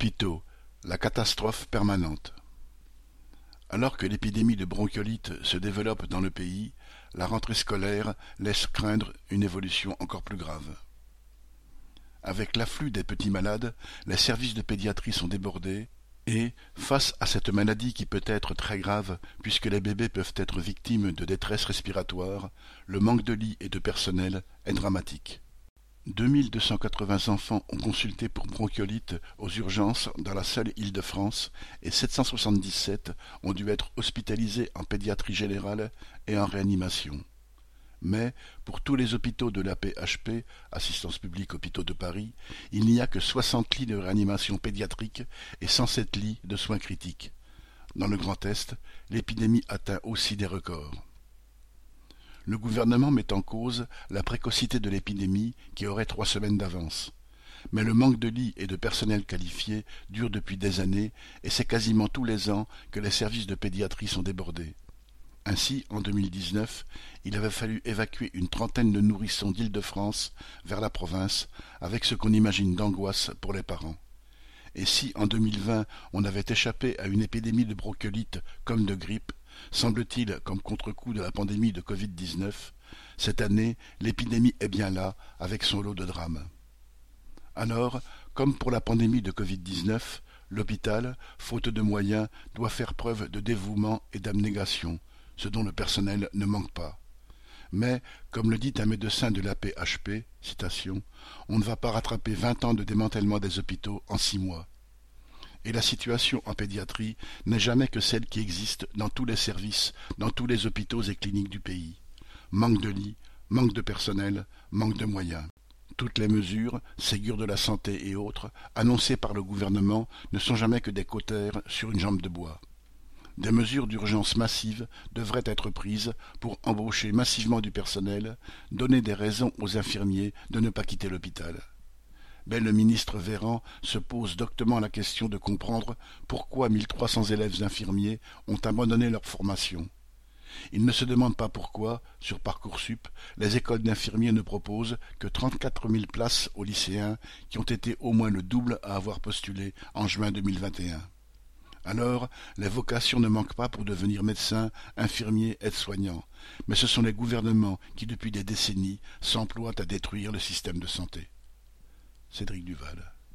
Hôpitaux, la catastrophe permanente. Alors que l'épidémie de bronchiolite se développe dans le pays, la rentrée scolaire laisse craindre une évolution encore plus grave. Avec l'afflux des petits malades, les services de pédiatrie sont débordés et, face à cette maladie qui peut être très grave puisque les bébés peuvent être victimes de détresse respiratoire, le manque de lits et de personnel est dramatique. 2280 enfants ont consulté pour bronchiolite aux urgences dans la seule Île-de-France et 777 ont dû être hospitalisés en pédiatrie générale et en réanimation. Mais, pour tous les hôpitaux de l'APHP, Assistance publique Hôpitaux de Paris, il n'y a que 60 lits de réanimation pédiatrique et 107 lits de soins critiques. Dans le Grand Est, l'épidémie atteint aussi des records. Le gouvernement met en cause la précocité de l'épidémie qui aurait trois semaines d'avance. Mais le manque de lits et de personnel qualifié dure depuis des années et c'est quasiment tous les ans que les services de pédiatrie sont débordés. Ainsi, en 2019, il avait fallu évacuer une trentaine de nourrissons d'Île-de-France vers la province, avec ce qu'on imagine d'angoisse pour les parents. Et si, en 2020, on avait échappé à une épidémie de bronchiolite comme de grippe, semble-t-il comme contre-coup de la pandémie de Covid-19, cette année, l'épidémie est bien là, avec son lot de drames. Alors, comme pour la pandémie de Covid-19, l'hôpital, faute de moyens, doit faire preuve de dévouement et d'abnégation, ce dont le personnel ne manque pas. Mais, comme le dit un médecin de l'APHP, citation, on ne va pas rattraper vingt ans de démantèlement des hôpitaux en six mois et la situation en pédiatrie n'est jamais que celle qui existe dans tous les services, dans tous les hôpitaux et cliniques du pays. Manque de lits, manque de personnel, manque de moyens. Toutes les mesures, Ségur de la santé et autres, annoncées par le gouvernement, ne sont jamais que des cautères sur une jambe de bois. Des mesures d'urgence massives devraient être prises pour embaucher massivement du personnel, donner des raisons aux infirmiers de ne pas quitter l'hôpital mais le ministre Véran se pose doctement la question de comprendre pourquoi mille trois cents élèves infirmiers ont abandonné leur formation. Il ne se demande pas pourquoi, sur Parcoursup, les écoles d'infirmiers ne proposent que trente-quatre mille places aux lycéens qui ont été au moins le double à avoir postulé en juin 2021. Alors, les vocations ne manquent pas pour devenir médecins, infirmiers, aides-soignants, mais ce sont les gouvernements qui, depuis des décennies, s'emploient à détruire le système de santé. Cédric Duval.